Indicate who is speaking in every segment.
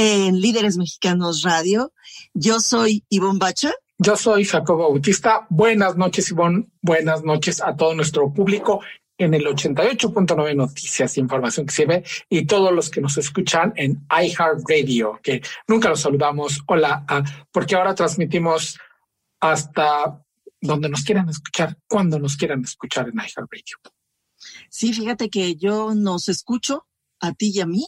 Speaker 1: en Líderes Mexicanos Radio. Yo soy Ivonne Bacha.
Speaker 2: Yo soy Jacobo Bautista. Buenas noches, Ivonne. Buenas noches a todo nuestro público en el 88.9 Noticias, información que sirve, y todos los que nos escuchan en iHeartRadio, que nunca los saludamos. Hola, porque ahora transmitimos hasta donde nos quieran escuchar, cuando nos quieran escuchar en iHeartRadio.
Speaker 1: Sí, fíjate que yo nos escucho a ti y a mí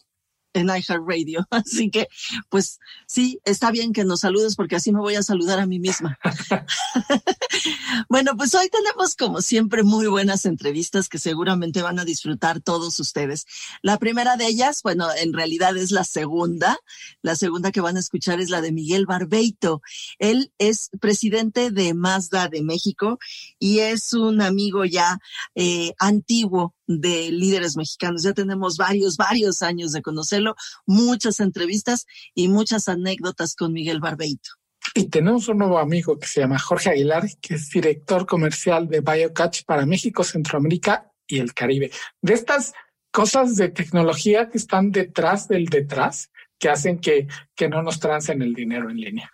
Speaker 1: en iHeartRadio. Así que, pues sí, está bien que nos saludes porque así me voy a saludar a mí misma. bueno, pues hoy tenemos como siempre muy buenas entrevistas que seguramente van a disfrutar todos ustedes. La primera de ellas, bueno, en realidad es la segunda. La segunda que van a escuchar es la de Miguel Barbeito. Él es presidente de Mazda de México y es un amigo ya eh, antiguo de líderes mexicanos. Ya tenemos varios, varios años de conocerlo, muchas entrevistas y muchas anécdotas con Miguel Barbeito.
Speaker 2: Y tenemos un nuevo amigo que se llama Jorge Aguilar, que es director comercial de BioCatch para México, Centroamérica y el Caribe. De estas cosas de tecnología que están detrás del detrás, que hacen que, que no nos trancen el dinero en línea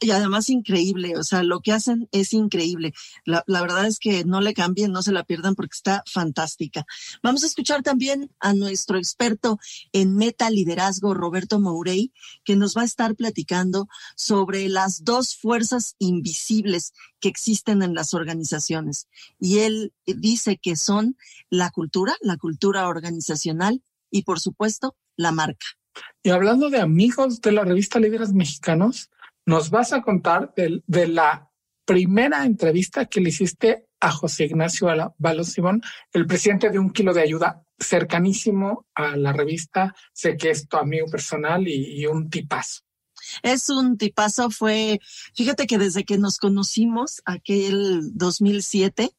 Speaker 1: y además increíble, o sea, lo que hacen es increíble. La, la, verdad es que no le cambien, no se la pierdan porque está fantástica. Vamos a escuchar también a nuestro experto en meta liderazgo, Roberto Mourey, que nos va a estar platicando sobre las dos fuerzas invisibles que existen en las organizaciones. Y él dice que son la cultura, la cultura organizacional y, por supuesto, la marca.
Speaker 2: Y hablando de amigos de la revista Líderes Mexicanos, nos vas a contar de, de la primera entrevista que le hiciste a José Ignacio Balos Simón, el presidente de Un Kilo de Ayuda, cercanísimo a la revista. Sé que es tu amigo personal y, y un tipazo.
Speaker 1: Es un tipazo, fue, fíjate que desde que nos conocimos, aquel 2007,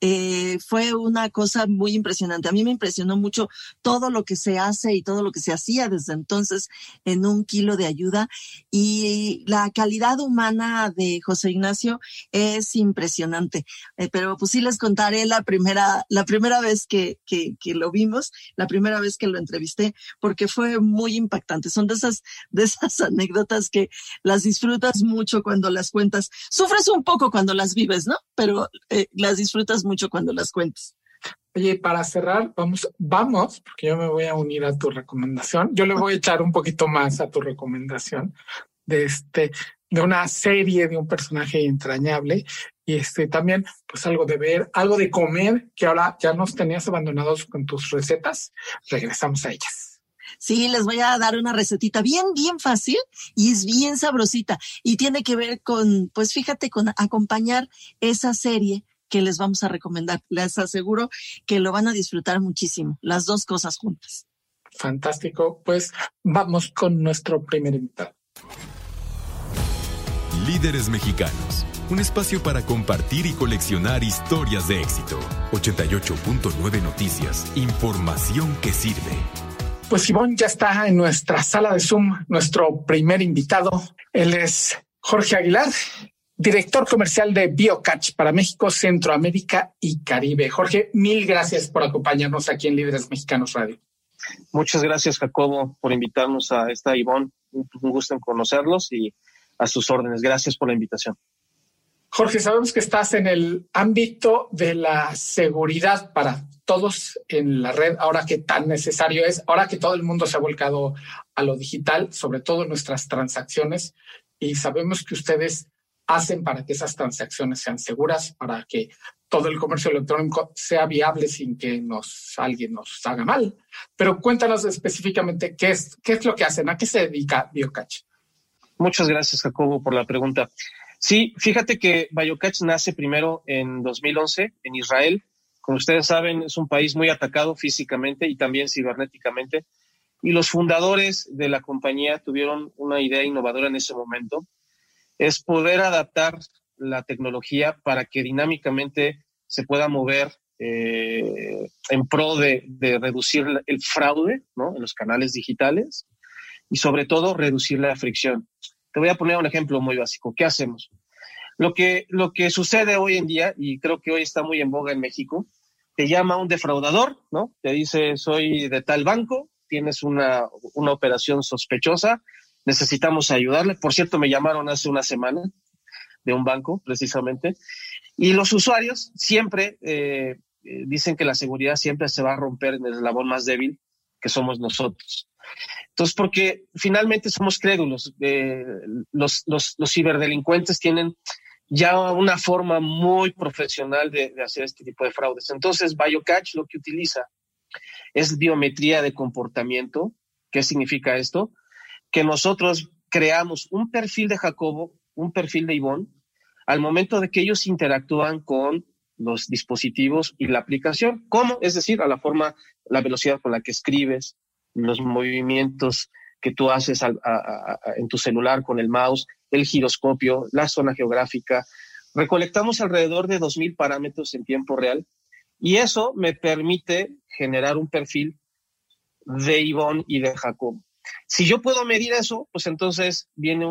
Speaker 1: eh, fue una cosa muy impresionante. A mí me impresionó mucho todo lo que se hace y todo lo que se hacía desde entonces en un kilo de ayuda y la calidad humana de José Ignacio es impresionante. Eh, pero pues sí les contaré la primera, la primera vez que, que, que, lo vimos, la primera vez que lo entrevisté, porque fue muy impactante. Son de esas, de esas anécdotas que las disfrutas mucho cuando las cuentas. Sufres un poco cuando las vives, ¿no? Pero eh, las disfrutas disfrutas mucho cuando las cuentas.
Speaker 2: Oye, para cerrar, vamos, vamos, porque yo me voy a unir a tu recomendación. Yo le voy a echar un poquito más a tu recomendación de este, de una serie de un personaje entrañable y este también, pues algo de ver, algo de comer que ahora ya nos tenías abandonados con tus recetas. Regresamos a ellas.
Speaker 1: Sí, les voy a dar una recetita bien, bien fácil y es bien sabrosita y tiene que ver con, pues fíjate, con acompañar esa serie que les vamos a recomendar. Les aseguro que lo van a disfrutar muchísimo, las dos cosas juntas.
Speaker 2: Fantástico. Pues vamos con nuestro primer invitado.
Speaker 3: Líderes Mexicanos, un espacio para compartir y coleccionar historias de éxito. 88.9 Noticias, información que sirve.
Speaker 2: Pues Ivonne ya está en nuestra sala de Zoom, nuestro primer invitado. Él es Jorge Aguilar, director comercial de BioCatch para México, Centroamérica y Caribe. Jorge, mil gracias por acompañarnos aquí en Líderes Mexicanos Radio.
Speaker 4: Muchas gracias, Jacobo, por invitarnos a esta Ivonne. Un gusto en conocerlos y a sus órdenes. Gracias por la invitación.
Speaker 2: Jorge, sabemos que estás en el ámbito de la seguridad para todos en la red, ahora que tan necesario es, ahora que todo el mundo se ha volcado a lo digital, sobre todo nuestras transacciones, y sabemos que ustedes hacen para que esas transacciones sean seguras, para que todo el comercio electrónico sea viable sin que nos, alguien nos haga mal. Pero cuéntanos específicamente qué es, qué es lo que hacen, a qué se dedica BioCatch.
Speaker 4: Muchas gracias, Jacobo, por la pregunta. Sí, fíjate que BioCatch nace primero en 2011 en Israel. Como ustedes saben, es un país muy atacado físicamente y también cibernéticamente. Y los fundadores de la compañía tuvieron una idea innovadora en ese momento, es poder adaptar la tecnología para que dinámicamente se pueda mover eh, en pro de, reducir el fraude en los canales digitales y sobre todo reducir la fricción. Te voy a poner un ejemplo muy básico. ¿Qué hacemos? Lo que, lo que sucede hoy en día, y creo que hoy está muy en boga en México, te llama un defraudador, ¿no? Te dice, soy de tal banco, tienes una, una operación sospechosa, necesitamos ayudarle. Por cierto, me llamaron hace una semana de un banco, precisamente. Y los usuarios siempre eh, eh, dicen que la seguridad siempre se va a romper en el eslabón más débil, que somos nosotros. Entonces, porque finalmente somos crédulos. Eh, los, los, ciberdelincuentes tienen ya una forma muy profesional de, de, hacer este tipo de fraudes. Entonces, BioCatch lo que utiliza es biometría de comportamiento. ¿Qué significa esto? Que nosotros creamos un perfil de Jacobo, un perfil de Ivonne, al momento de que ellos interactúan con los dispositivos y la aplicación. ¿Cómo? Es decir, a la forma, la velocidad con la que escribes, los movimientos que tú haces en tu celular con el mouse, el giroscopio, la zona geográfica. Recolectamos alrededor de 2.000 parámetros en tiempo real y eso me permite generar un perfil de Ivonne y de Jacob. Si yo puedo medir eso, pues entonces viene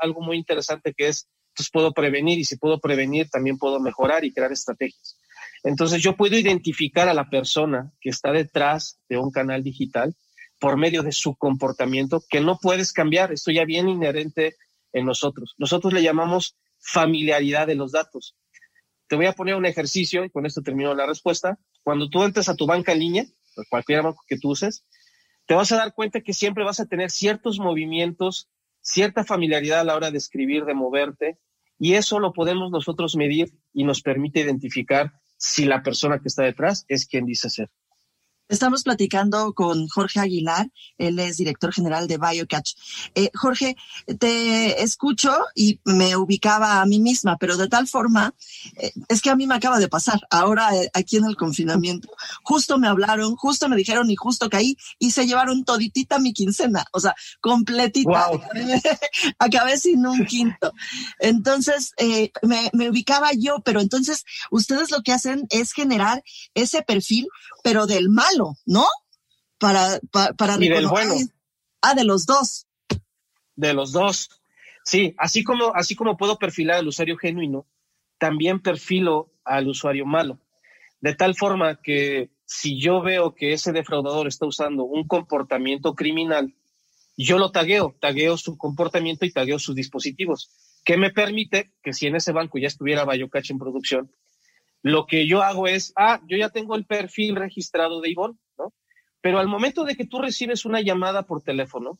Speaker 4: algo muy interesante que es, pues puedo prevenir y si puedo prevenir, también puedo mejorar y crear estrategias. Entonces yo puedo identificar a la persona que está detrás de un canal digital por medio de su comportamiento que no puedes cambiar. Esto ya viene inherente en nosotros. Nosotros le llamamos familiaridad de los datos. Te voy a poner un ejercicio y con esto termino la respuesta. Cuando tú entres a tu banca en línea, cualquier banco que tú uses, te vas a dar cuenta que siempre vas a tener ciertos movimientos, cierta familiaridad a la hora de escribir, de moverte, y eso lo podemos nosotros medir y nos permite identificar si la persona que está detrás es quien dice ser.
Speaker 1: Estamos platicando con Jorge Aguilar, él es director general de BioCatch. Eh, Jorge, te escucho y me ubicaba a mí misma, pero de tal forma, eh, es que a mí me acaba de pasar, ahora eh, aquí en el confinamiento, justo me hablaron, justo me dijeron y justo caí y se llevaron toditita mi quincena, o sea, completita. Acabé sin un quinto. Entonces, me, me ubicaba yo, pero entonces ustedes lo que hacen es generar ese perfil, pero del mal ¿no? Para, para,
Speaker 4: y del bueno.
Speaker 1: Ah, de los dos.
Speaker 4: De los dos. Sí, así como, así como puedo perfilar al usuario genuino, también perfilo al usuario malo. De tal forma que si yo veo que ese defraudador está usando un comportamiento criminal, yo lo tagueo, tagueo su comportamiento y tagueo sus dispositivos, que me permite que si en ese banco ya estuviera Bayocache en producción, lo que yo hago es, ah, yo ya tengo el perfil registrado de Ivonne, ¿no? Pero al momento de que tú recibes una llamada por teléfono,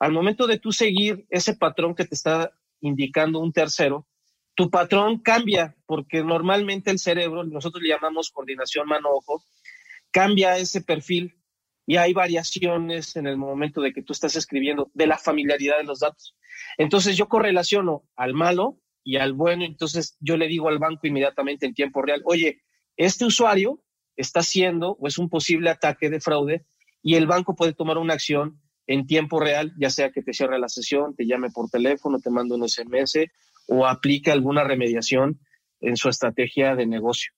Speaker 4: al momento de tú seguir ese patrón que te está indicando un tercero, tu patrón cambia, porque normalmente el cerebro, nosotros le llamamos coordinación mano-ojo, cambia ese perfil y hay variaciones en el momento de que tú estás escribiendo de la familiaridad de los datos. Entonces yo correlaciono al malo y al bueno, entonces yo le digo al banco inmediatamente en tiempo real, oye, este usuario está haciendo o es un posible ataque de fraude y el banco puede tomar una acción en tiempo real, ya sea que te cierre la sesión, te llame por teléfono, te mande un SMS o aplique alguna remediación en su estrategia de negocio.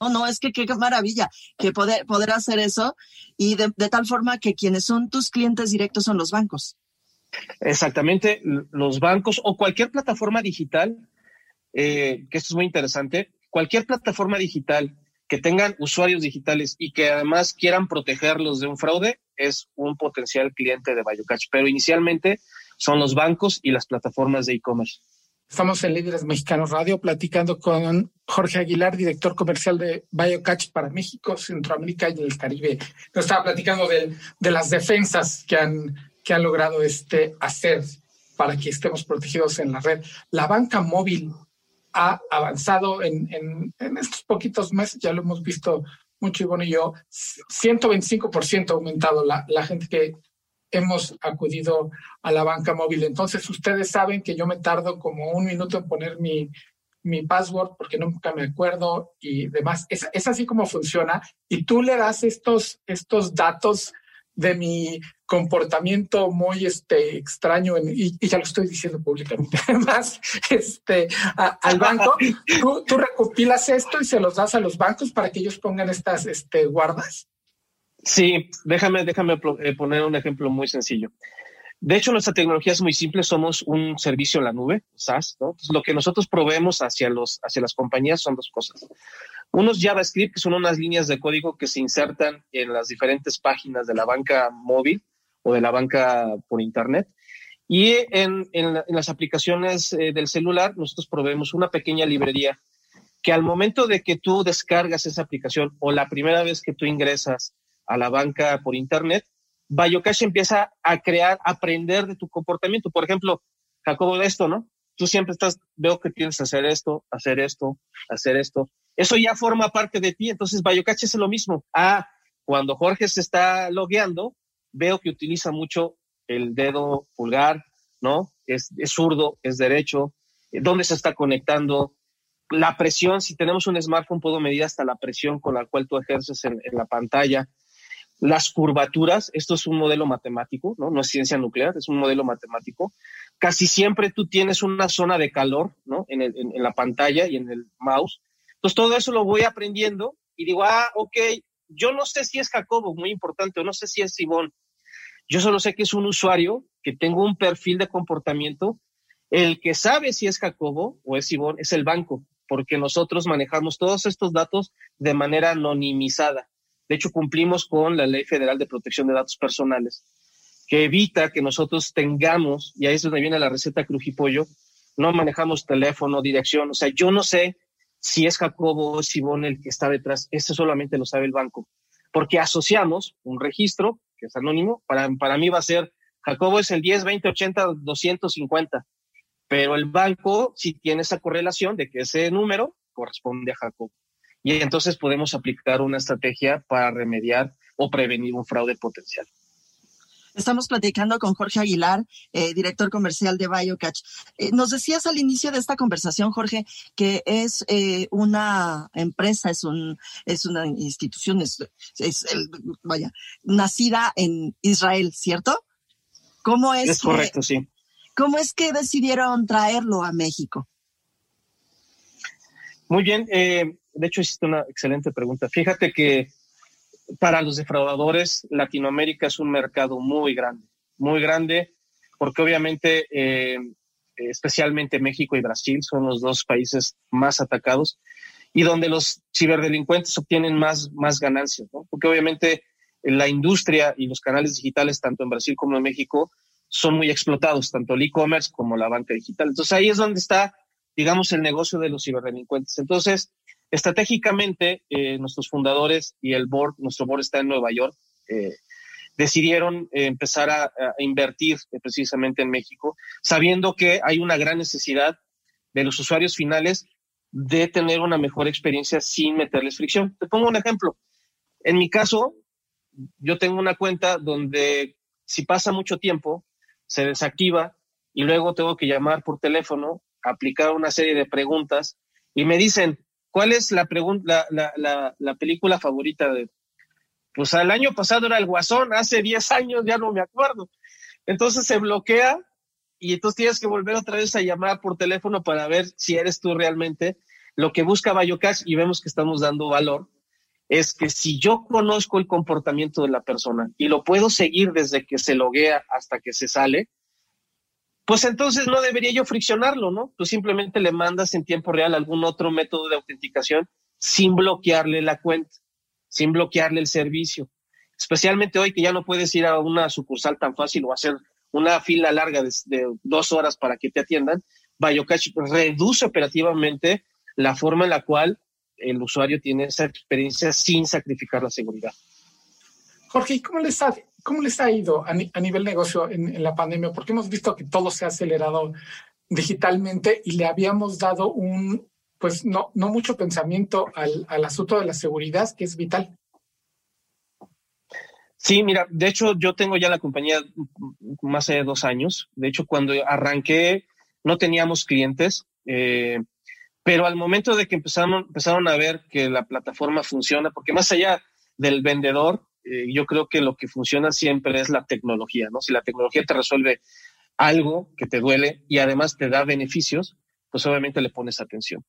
Speaker 1: No, no, es que qué maravilla que poder, poder hacer eso y de tal forma que quienes son tus clientes directos son los bancos.
Speaker 4: Exactamente, los bancos o cualquier plataforma digital, eh, que esto es muy interesante, cualquier plataforma digital que tengan usuarios digitales y que además quieran protegerlos de un fraude es un potencial cliente de BioCatch. Pero inicialmente son los bancos y las plataformas de e-commerce.
Speaker 2: Estamos en Líderes Mexicanos Radio platicando con Jorge Aguilar, director comercial de BioCatch para México, Centroamérica y el Caribe. Nos estaba platicando de las defensas que han que ha logrado este hacer para que estemos protegidos en la red. La banca móvil ha avanzado en, en, estos poquitos meses, ya lo hemos visto mucho Ivonne y yo, 125% ha aumentado la, la gente que hemos acudido a la banca móvil. Entonces, ustedes saben que yo me tardo como un minuto en poner mi, mi password porque nunca me acuerdo y demás. Es, es así como funciona. Y tú le das estos, estos datos de mi comportamiento muy este, extraño, y, ya lo estoy diciendo públicamente, además, este, al banco, ¿tú, recopilas esto y se los das a los bancos para que ellos pongan estas este, guardas.
Speaker 4: Sí, déjame, déjame eh, poner un ejemplo muy sencillo. De hecho, nuestra tecnología es muy simple, somos un servicio en la nube, SaaS, lo que nosotros proveemos hacia, los, hacia las compañías son dos cosas. Unos JavaScript, que son unas líneas de código que se insertan en las diferentes páginas de la banca móvil o de la banca por Internet. Y en, las aplicaciones eh, del celular, nosotros proveemos una pequeña librería que al momento de que tú descargas esa aplicación o la primera vez que tú ingresas a la banca por Internet, Bayocash empieza a crear, aprender de tu comportamiento. Por ejemplo, Jacobo, de esto, ¿no? Tú siempre estás, veo que tienes que hacer esto, hacer esto, hacer esto. Eso ya forma parte de ti. Entonces, Bayocash es lo mismo. Ah, cuando Jorge se está logueando, veo que utiliza mucho el dedo pulgar, ¿no? Es, zurdo, es derecho, dónde se está conectando, la presión, si tenemos un smartphone puedo medir hasta la presión con la cual tú ejerces en la pantalla. Las curvaturas, esto es un modelo matemático, ¿no? No es ciencia nuclear, es un modelo matemático. Casi siempre tú tienes una zona de calor, ¿no? En, en, la pantalla y en el mouse. Entonces todo eso lo voy aprendiendo y digo, ah, ok, yo no sé si es Jacobo, muy importante, o no sé si es Simón. Yo solo sé que es un usuario que tengo un perfil de comportamiento. El que sabe si es Jacobo o es Simón es el banco, porque nosotros manejamos todos estos datos de manera anonimizada. De hecho, cumplimos con la Ley Federal de Protección de Datos Personales, que evita que nosotros tengamos, y ahí es donde viene la receta crujipollo, no manejamos teléfono, dirección, o sea, yo no sé si es Jacobo o Sibón el que está detrás, eso solamente lo sabe el banco, porque asociamos un registro que es anónimo, para, para mí va a ser Jacobo es el 10, 20, 80, 250, pero el banco sí tiene esa correlación de que ese número corresponde a Jacobo y entonces podemos aplicar una estrategia para remediar o prevenir un fraude potencial.
Speaker 1: Estamos platicando con Jorge Aguilar, eh, director comercial de BioCatch. Eh, nos decías al inicio de esta conversación, Jorge, que es eh, una empresa, es, un, es una institución, es, vaya, nacida en Israel, ¿cierto? ¿Cómo es?
Speaker 4: Es correcto, sí.
Speaker 1: ¿Cómo es que decidieron traerlo a México?
Speaker 4: Muy bien, de hecho, hiciste una excelente pregunta. Fíjate que para los defraudadores, Latinoamérica es un mercado muy grande, muy grande, porque obviamente, eh, especialmente México y Brasil son los dos países más atacados y donde los ciberdelincuentes obtienen más, más ganancias, ¿no? Porque obviamente la industria y los canales digitales, tanto en Brasil como en México, son muy explotados, tanto el e-commerce como la banca digital. Entonces ahí es donde está, digamos, el negocio de los ciberdelincuentes. Entonces, Estratégicamente, eh, nuestros fundadores y el board, nuestro board está en Nueva York, eh, decidieron eh, empezar a, invertir precisamente en México, sabiendo que hay una gran necesidad de los usuarios finales de tener una mejor experiencia sin meterles fricción. Te pongo un ejemplo. En mi caso, yo tengo una cuenta donde si pasa mucho tiempo, se desactiva y luego tengo que llamar por teléfono, aplicar una serie de preguntas y me dicen, ¿Cuál es la, pregunta, la, la, película favorita de... Pues al año pasado era El Guasón, hace 10 años ya no me acuerdo. Entonces se bloquea y entonces tienes que volver otra vez a llamar por teléfono para ver si eres tú realmente. Lo que busca Bayocash y vemos que estamos dando valor es que si yo conozco el comportamiento de la persona y lo puedo seguir desde que se loguea hasta que se sale, pues entonces no debería yo friccionarlo, ¿no? Tú simplemente le mandas en tiempo real algún otro método de autenticación sin bloquearle la cuenta, sin bloquearle el servicio. Especialmente hoy que ya no puedes ir a una sucursal tan fácil o hacer una fila larga de, dos horas para que te atiendan, Biocash reduce operativamente la forma en la cual el usuario tiene esa experiencia sin sacrificar la seguridad.
Speaker 2: Jorge, ¿y cómo les ha ¿Cómo les ha ido a, nivel negocio en, la pandemia? Porque hemos visto que todo se ha acelerado digitalmente y le habíamos dado un, pues no, no mucho pensamiento al, al asunto de la seguridad, que es vital.
Speaker 4: Sí, mira, de hecho yo tengo ya la compañía más de dos años. De hecho, cuando arranqué no teníamos clientes, eh, pero al momento de que empezaron, empezaron a ver que la plataforma funciona, porque más allá del vendedor, eh, yo creo que lo que funciona siempre es la tecnología, ¿no? Si la tecnología te resuelve algo que te duele y además te da beneficios, pues obviamente le pones atención.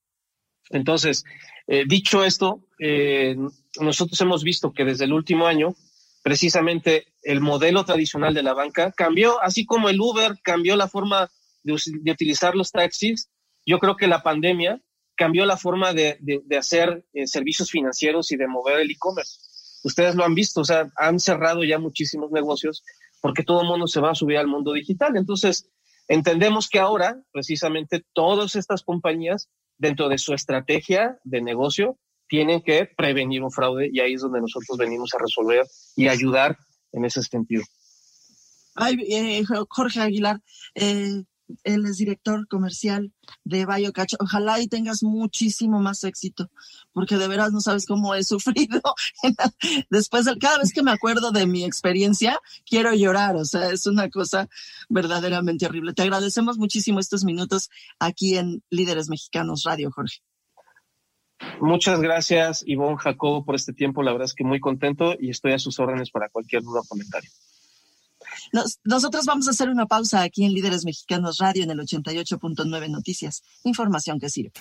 Speaker 4: Entonces, eh, dicho esto, eh, nosotros hemos visto que desde el último año, precisamente el modelo tradicional de la banca cambió, así como el Uber cambió la forma de, utilizar los taxis, yo creo que la pandemia cambió la forma de, hacer eh, servicios financieros y de mover el e-commerce. Ustedes lo han visto, o sea, han cerrado ya muchísimos negocios porque todo el mundo se va a subir al mundo digital. Entonces, entendemos que ahora, precisamente, todas estas compañías, dentro de su estrategia de negocio, tienen que prevenir un fraude y ahí es donde nosotros venimos a resolver y ayudar en ese sentido.
Speaker 1: Ay, eh, Jorge Aguilar, eh, él es director comercial de BioCatch. Ojalá y tengas muchísimo más éxito, porque de veras no sabes cómo he sufrido. Después, de, cada vez que me acuerdo de mi experiencia, quiero llorar. O sea, es una cosa verdaderamente horrible. Te agradecemos muchísimo estos minutos aquí en Líderes Mexicanos Radio, Jorge.
Speaker 4: Muchas gracias, Ivonne Jacobo, por este tiempo. La verdad es que muy contento y estoy a sus órdenes para cualquier duda o comentario
Speaker 1: nosotros vamos a hacer una pausa aquí en Líderes Mexicanos Radio en el 88.9 Noticias. Información que sirve.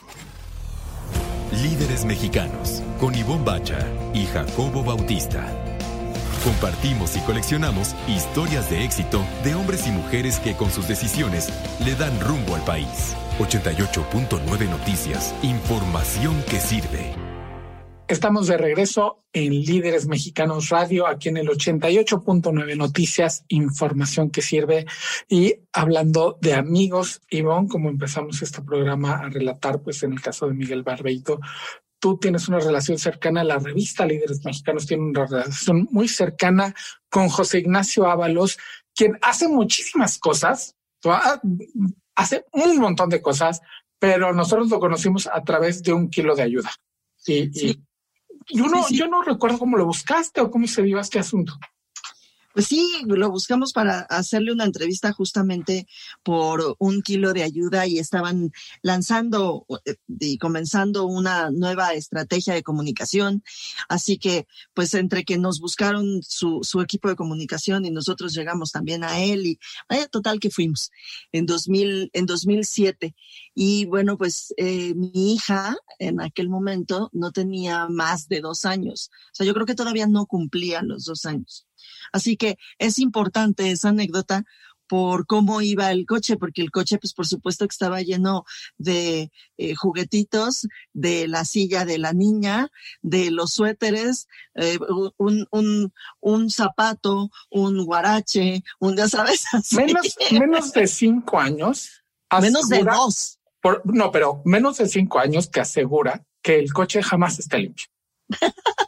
Speaker 3: Líderes Mexicanos con Ivonne Bacha y Jacobo Bautista. Compartimos y coleccionamos historias de éxito de hombres y mujeres que con sus decisiones le dan rumbo al país. 88.9 Noticias. Información que sirve.
Speaker 2: Estamos de regreso en Líderes Mexicanos Radio, aquí en el 88.9 Noticias, información que sirve. Y hablando de amigos, Ivonne, como empezamos este programa a relatar, pues en el caso de Miguel Barbeito, tú tienes una relación cercana la revista Líderes Mexicanos, tiene una relación muy cercana con José Ignacio Ábalos, quien hace muchísimas cosas, hace un montón de cosas, pero nosotros lo conocimos a través de un kilo de ayuda. Y, sí. Yo no, yo no recuerdo cómo lo buscaste o cómo se dio este asunto.
Speaker 1: Pues sí, lo buscamos para hacerle una entrevista justamente por un kilo de ayuda y estaban lanzando eh, y comenzando una nueva estrategia de comunicación. Así que, pues entre que nos buscaron su, su equipo de comunicación y nosotros llegamos también a él y vaya total que fuimos en 2000, en 2007. Y bueno, pues eh, mi hija en aquel momento no tenía más de dos años. O sea, yo creo que todavía no cumplía los dos años. Así que es importante esa anécdota por cómo iba el coche, porque el coche, pues por supuesto que estaba lleno de eh, juguetitos, de la silla de la niña, de los suéteres, eh, un, un, un, zapato, un guarache, un, ya sabes,
Speaker 2: Menos, menos de cinco años.
Speaker 1: menos de dos.
Speaker 2: no, pero menos de cinco años que asegura que el coche jamás está limpio.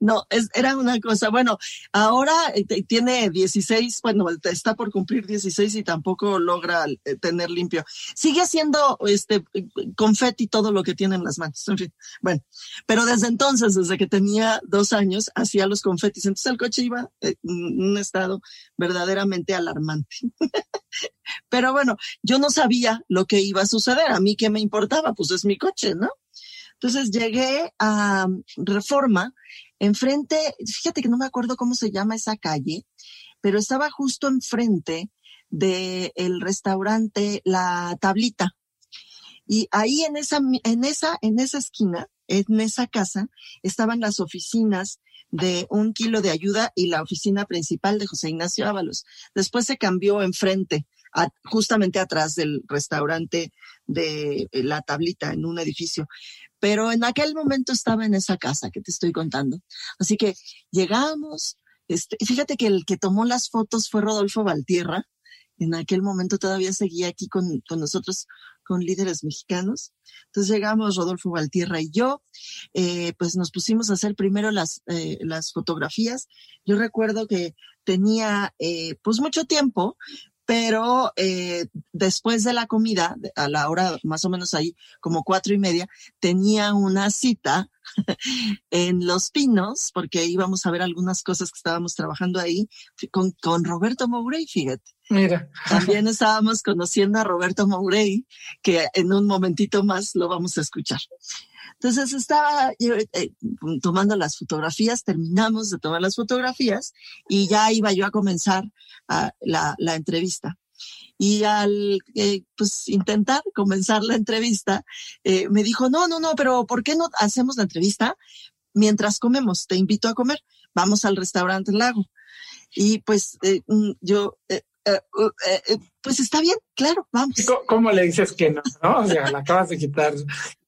Speaker 1: No, es, era una cosa, bueno, ahora eh, tiene 16, bueno, está por cumplir 16 y tampoco logra eh, tener limpio. Sigue haciendo este confeti todo lo que tiene en las manos, en fin. Bueno, pero desde entonces, desde que tenía dos años, hacía los confetis. Entonces el coche iba en un estado verdaderamente alarmante. pero bueno, yo no sabía lo que iba a suceder. A mí qué me importaba, pues es mi coche, ¿no? Entonces llegué a Reforma, enfrente, fíjate que no me acuerdo cómo se llama esa calle, pero estaba justo enfrente del el restaurante La Tablita. Y ahí en esa, en esa, en esa esquina, en esa casa, estaban las oficinas de un kilo de ayuda y la oficina principal de José Ignacio Ábalos. Después se cambió enfrente, justamente atrás del restaurante de la tablita en un edificio pero en aquel momento estaba en esa casa que te estoy contando. Así que llegamos, este, fíjate que el que tomó las fotos fue Rodolfo Valtierra, en aquel momento todavía seguía aquí con, con nosotros, con líderes mexicanos. Entonces llegamos Rodolfo Valtierra y yo, eh, pues nos pusimos a hacer primero las, eh, las fotografías. Yo recuerdo que tenía eh, pues mucho tiempo, pero eh, después de la comida, a la hora más o menos ahí, como cuatro y media, tenía una cita en Los Pinos, porque íbamos a ver algunas cosas que estábamos trabajando ahí con, con Roberto Mourey, fíjate.
Speaker 2: Mira.
Speaker 1: También estábamos conociendo a Roberto Mourey, que en un momentito más lo vamos a escuchar. Entonces estaba eh, tomando las fotografías, terminamos de tomar las fotografías y ya iba yo a comenzar ah, la, entrevista. Y al eh, pues intentar comenzar la entrevista eh, me dijo no no no pero por qué no hacemos la entrevista mientras comemos te invito a comer. Vamos al restaurante Lago y pues eh, mm, yo pues está bien claro vamos.
Speaker 2: Cómo le dices que no no o sea la acabas de quitar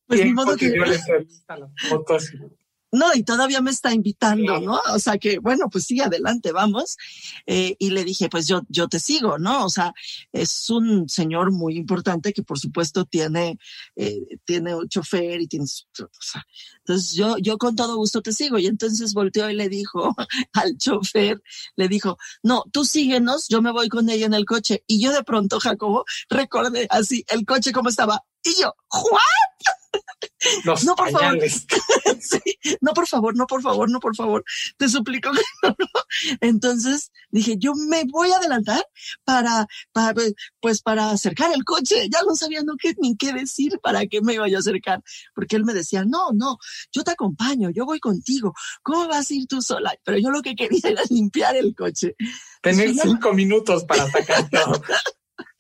Speaker 2: pues ni modo que
Speaker 1: no, y todavía me está invitando, ¿no? O sea que, bueno, pues sí, adelante, vamos. Eh, y le dije, pues yo, yo te sigo, ¿no? O sea, es un señor muy importante que por supuesto tiene, eh, tiene un chofer y tiene, o sea, entonces yo, yo con todo gusto te sigo. Y entonces volteó y le dijo al chofer, le dijo, no, tú síguenos, yo me voy con ella en el coche. Y yo de pronto, Jacobo, recordé así el coche como estaba. Y yo, ¿what?
Speaker 2: no, por favor.
Speaker 1: no, por favor, no, por favor, no, por favor. Te suplico Entonces dije, yo me voy a adelantar para, para, pues para acercar el coche. Ya no sabía no qué, ni qué decir para qué me iba a acercar. Porque él me decía, no, no, yo te acompaño, yo voy contigo. ¿Cómo vas a ir tú sola? Pero yo lo que quería era limpiar el coche.
Speaker 2: Tener cinco minutos para sacar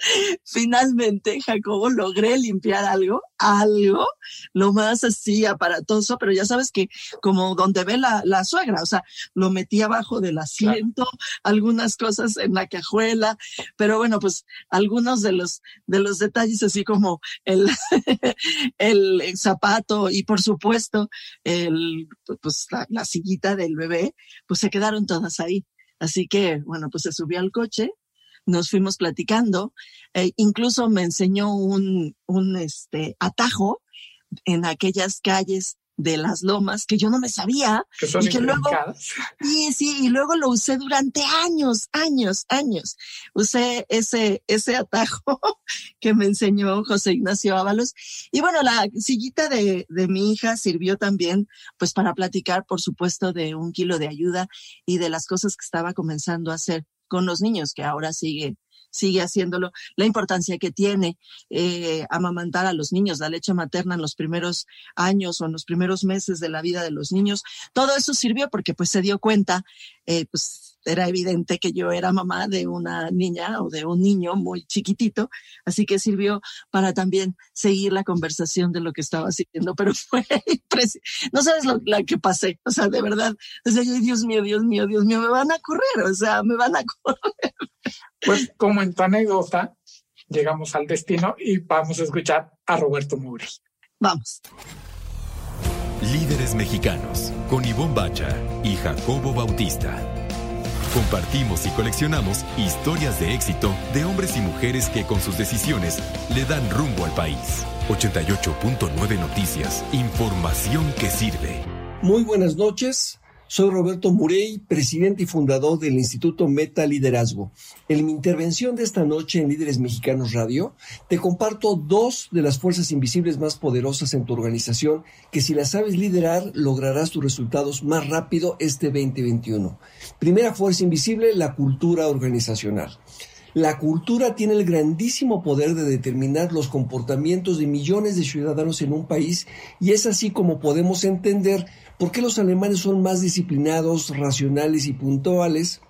Speaker 1: Finalmente, Jacobo, logré limpiar algo, algo, lo más así aparatoso, pero ya sabes que como donde ve la, la suegra, o sea, lo metí abajo del asiento, algunas cosas en la cajuela, pero bueno, pues algunos de los, de los detalles así como el, el, zapato y por supuesto el, pues la, la sillita del bebé, pues se quedaron todas ahí. Así que, bueno, pues se subió al coche, nos fuimos platicando, eh, incluso me enseñó un, un este, atajo en aquellas calles de las lomas que yo no me sabía
Speaker 2: que son
Speaker 1: y que luego
Speaker 2: sí
Speaker 1: sí y luego lo usé durante años años años. Usé ese ese atajo que me enseñó José Ignacio Ábalos. Y bueno la sillita de, de mi hija sirvió también pues para platicar por supuesto de un kilo de ayuda y de las cosas que estaba comenzando a hacer con los niños, que ahora sigue sigue haciéndolo, la importancia que tiene eh, amamantar a los niños, la leche materna en los primeros años o en los primeros meses de la vida de los niños. Todo eso sirvió porque pues se dio cuenta, eh, pues era evidente que yo era mamá de una niña o de un niño muy chiquitito, así que sirvió para también seguir la conversación de lo que estaba haciendo, pero fue no sabes lo la que pasé, o sea, de verdad, o sea, Dios mío, Dios mío, Dios mío, me van a correr, o sea, me van a correr.
Speaker 2: Pues como en tu anécdota, llegamos al destino y vamos a escuchar a Roberto Murray.
Speaker 1: Vamos.
Speaker 3: Líderes mexicanos con Ivonne Bacha y Jacobo Bautista. Compartimos y coleccionamos historias de éxito de hombres y mujeres que con sus decisiones le dan rumbo al país. 88.9 Noticias. Información que sirve.
Speaker 5: Muy buenas noches. Soy Roberto Murey, presidente y fundador del Instituto Meta Liderazgo. En mi intervención de esta noche en Líderes Mexicanos Radio, te comparto dos de las fuerzas invisibles más poderosas en tu organización que si las sabes liderar lograrás tus resultados más rápido este 2021. Primera fuerza invisible, la cultura organizacional. La cultura tiene el grandísimo poder de determinar los comportamientos de millones de ciudadanos en un país y es así como podemos entender ¿Por qué los alemanes son más disciplinados, racionales y puntuales?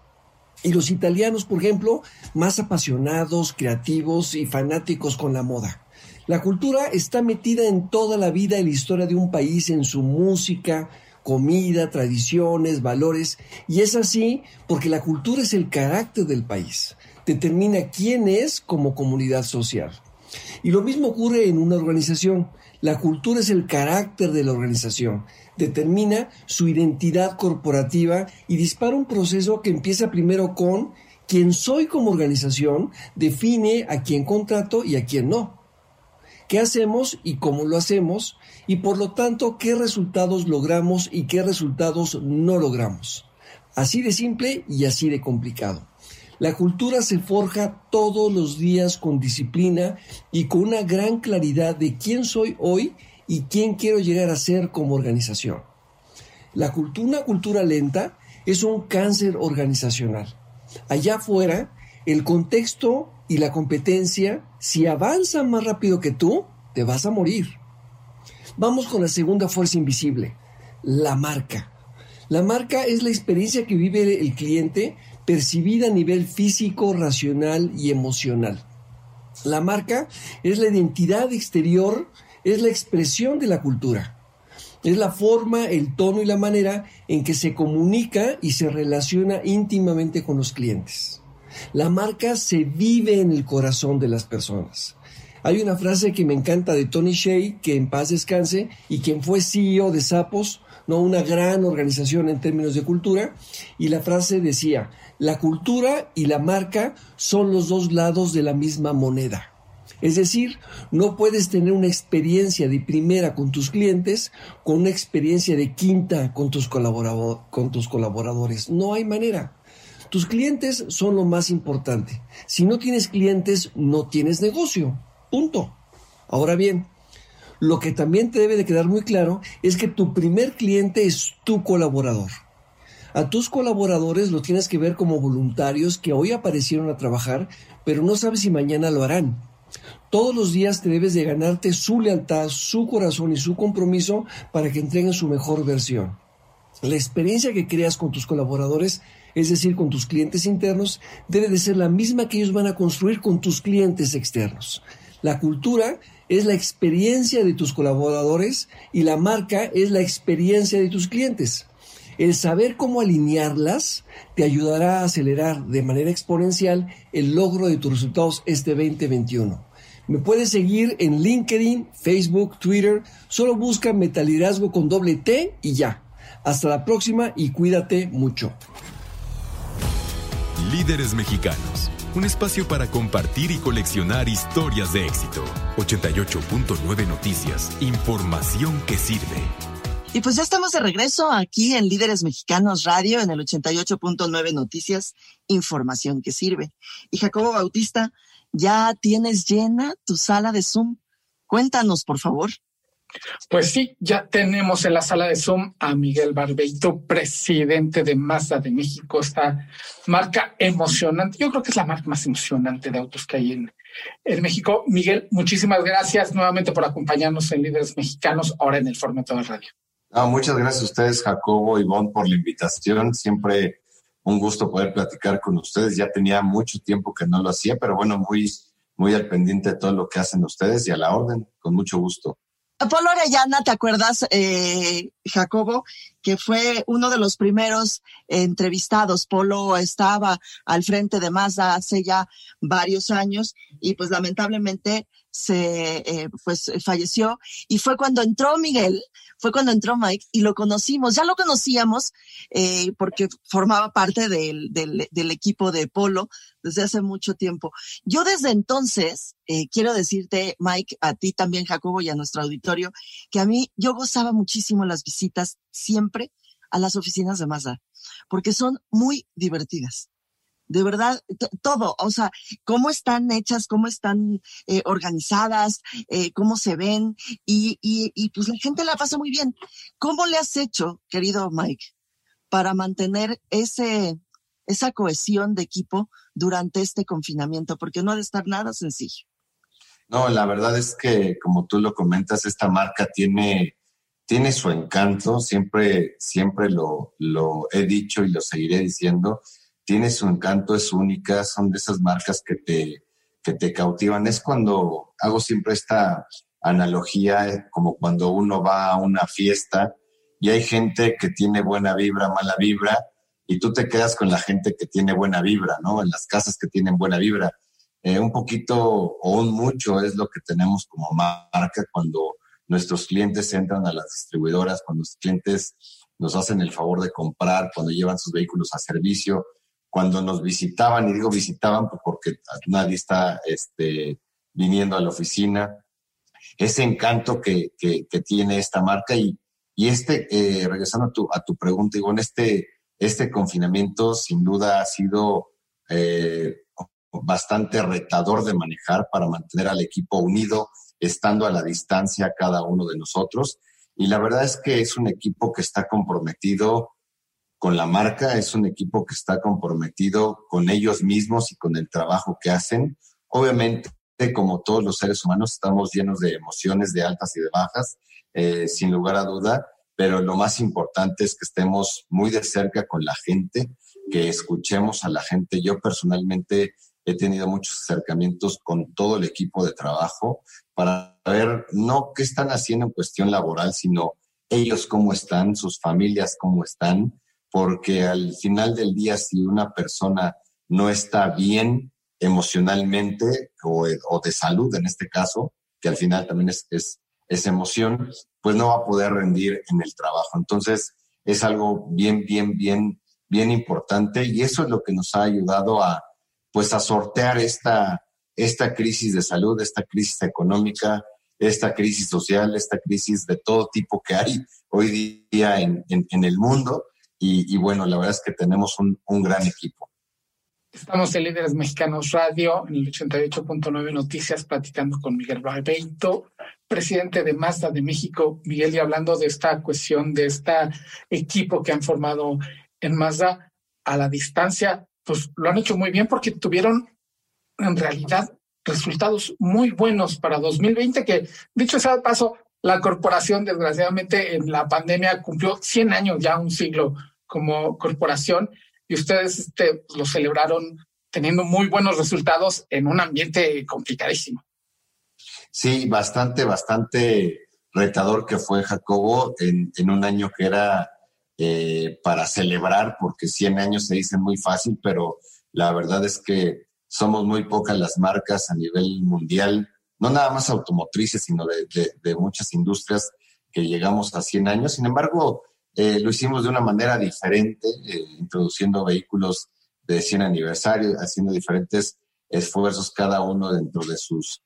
Speaker 5: Y los italianos, por ejemplo, más apasionados, creativos y fanáticos con la moda. La cultura está metida en toda la vida y la historia de un país, en su música, comida, tradiciones, valores, y es así porque la cultura es el carácter del país, determina quién es como comunidad social. Y lo mismo ocurre en una organización. La cultura es el carácter de la organización, determina su identidad corporativa y dispara un proceso que empieza primero con quién soy como organización, define a quién contrato y a quién no. ¿Qué hacemos y cómo lo hacemos? Y por lo tanto, ¿qué resultados logramos y qué resultados no logramos? Así de simple y así de complicado. La cultura se forja todos los días con disciplina y con una gran claridad de quién soy hoy y quién quiero llegar a ser como organización. La cultura, una cultura lenta es un cáncer organizacional. Allá afuera, el contexto y la competencia, si avanzan más rápido que tú, te vas a morir. Vamos con la segunda fuerza invisible, la marca. La marca es la experiencia que vive el cliente percibida a nivel físico, racional y emocional. La marca es la identidad exterior, es la expresión de la cultura. Es la forma, el tono y la manera en que se comunica y se relaciona íntimamente con los clientes. La marca se vive en el corazón de las personas. Hay una frase que me encanta de Tony Shea, que en paz descanse, y quien fue CEO de Sapos, ¿no? una gran organización en términos de cultura, y la frase decía, la cultura y la marca son los dos lados de la misma moneda. Es decir, no puedes tener una experiencia de primera con tus clientes con una experiencia de quinta con tus, con tus colaboradores. No hay manera. Tus clientes son lo más importante. Si no tienes clientes, no tienes negocio. Punto. Ahora bien, lo que también te debe de quedar muy claro es que tu primer cliente es tu colaborador. A tus colaboradores los tienes que ver como voluntarios que hoy aparecieron a trabajar, pero no sabes si mañana lo harán. Todos los días te debes de ganarte su lealtad, su corazón y su compromiso para que entreguen su mejor versión. La experiencia que creas con tus colaboradores, es decir, con tus clientes internos, debe de ser la misma que ellos van a construir con tus clientes externos. La cultura es la experiencia de tus colaboradores y la marca es la experiencia de tus clientes. El saber cómo alinearlas te ayudará a acelerar de manera exponencial el logro de tus resultados este 2021. Me puedes seguir en LinkedIn, Facebook, Twitter. Solo busca Metaliderazgo con doble T y ya. Hasta la próxima y cuídate mucho.
Speaker 3: Líderes mexicanos. Un espacio para compartir y coleccionar historias de éxito. 88.9 Noticias. Información que sirve.
Speaker 1: Y pues ya estamos de regreso aquí en Líderes Mexicanos Radio en el 88.9 Noticias, información que sirve. Y Jacobo Bautista, ya tienes llena tu sala de Zoom. Cuéntanos, por favor.
Speaker 2: Pues sí, ya tenemos en la sala de Zoom a Miguel Barbeito, presidente de Mazda de México, esta marca emocionante. Yo creo que es la marca más emocionante de autos que hay en, en México. Miguel, muchísimas gracias nuevamente por acompañarnos en Líderes Mexicanos, ahora en el formato de radio
Speaker 6: muchas gracias a ustedes, Jacobo y Bon, por la invitación. Siempre un gusto poder platicar con ustedes. Ya tenía mucho tiempo que no lo hacía, pero bueno, muy, muy al pendiente de todo lo que hacen ustedes y a la orden, con mucho gusto.
Speaker 1: Polo Orellana, ¿te acuerdas, eh, Jacobo? Que fue uno de los primeros entrevistados. Polo estaba al frente de Mazda hace ya varios años y pues lamentablemente se eh, pues falleció y fue cuando entró Miguel fue cuando entró Mike y lo conocimos. Ya lo conocíamos eh, porque formaba parte del, del, equipo de Polo desde hace mucho tiempo. Yo desde entonces, eh, quiero decirte, Mike, a ti también, Jacobo, y a nuestro auditorio, que a mí yo gozaba muchísimo las visitas siempre a las oficinas de Mazda, porque son muy divertidas de verdad, todo, o sea, cómo están hechas, cómo están eh, organizadas, eh, cómo se ven, y, y, pues la gente la pasa muy bien. ¿Cómo le has hecho, querido Mike, para mantener ese, esa cohesión de equipo durante este confinamiento? Porque no ha de estar nada sencillo.
Speaker 6: No, la verdad es que, como tú lo comentas, esta marca tiene, tiene su encanto, siempre, siempre lo, lo he dicho y lo seguiré diciendo tiene su encanto, es única, son de esas marcas que te, que te cautivan. Es cuando hago siempre esta analogía, eh, como cuando uno va a una fiesta y hay gente que tiene buena vibra, mala vibra, y tú te quedas con la gente que tiene buena vibra, ¿no? En las casas que tienen buena vibra. Eh, un poquito o un mucho es lo que tenemos como marca cuando nuestros clientes entran a las distribuidoras, cuando los clientes nos hacen el favor de comprar, cuando llevan sus vehículos a servicio, cuando nos visitaban, y digo visitaban pues, porque nadie está este, viniendo a la oficina, ese encanto que, tiene esta marca y, y este, eh, regresando a tu, a tu pregunta, en este, este confinamiento sin duda ha sido eh, bastante retador de manejar para mantener al equipo unido, estando a la distancia cada uno de nosotros. Y la verdad es que es un equipo que está comprometido con la marca, es un equipo que está comprometido con ellos mismos y con el trabajo que hacen. Obviamente como todos los seres humanos, estamos llenos de emociones, de altas y de bajas, eh, sin lugar a duda, pero lo más importante es que estemos muy de cerca con la gente, que escuchemos a la gente. Yo personalmente he tenido muchos acercamientos con todo el equipo de trabajo para ver no qué están haciendo en cuestión laboral, sino ellos cómo están, sus familias cómo están, porque al final del día si una persona no está bien emocionalmente o, de salud en este caso, que al final también es, es, emoción, pues no va a poder rendir en el trabajo. Entonces es algo bien, bien, bien, bien importante y eso es lo que nos ha ayudado a, pues a sortear esta, esta crisis de salud, esta crisis económica, esta crisis social, esta crisis de todo tipo que hay hoy día en, el mundo. Y, bueno, la verdad es que tenemos un, gran equipo.
Speaker 2: Estamos en Líderes Mexicanos Radio, en el 88.9 Noticias, platicando con Miguel Barbeito, presidente de Mazda de México. Miguel, y hablando de esta cuestión, de este equipo que han formado en Mazda a la distancia, pues lo han hecho muy bien porque tuvieron en realidad resultados muy buenos para 2020, que dicho sea de paso, la corporación desgraciadamente en la pandemia cumplió 100 años, ya un siglo como corporación, y ustedes este, lo celebraron teniendo muy buenos resultados en un ambiente complicadísimo.
Speaker 6: Sí, bastante, bastante retador que fue Jacobo en, un año que era eh, para celebrar, porque 100 años se dicen muy fácil, pero la verdad es que somos muy pocas las marcas a nivel mundial, no nada más automotrices, sino de, muchas industrias que llegamos a 100 años. Sin embargo, eh, lo hicimos de una manera diferente, eh, introduciendo vehículos de 100 aniversario, haciendo diferentes esfuerzos cada uno dentro de sus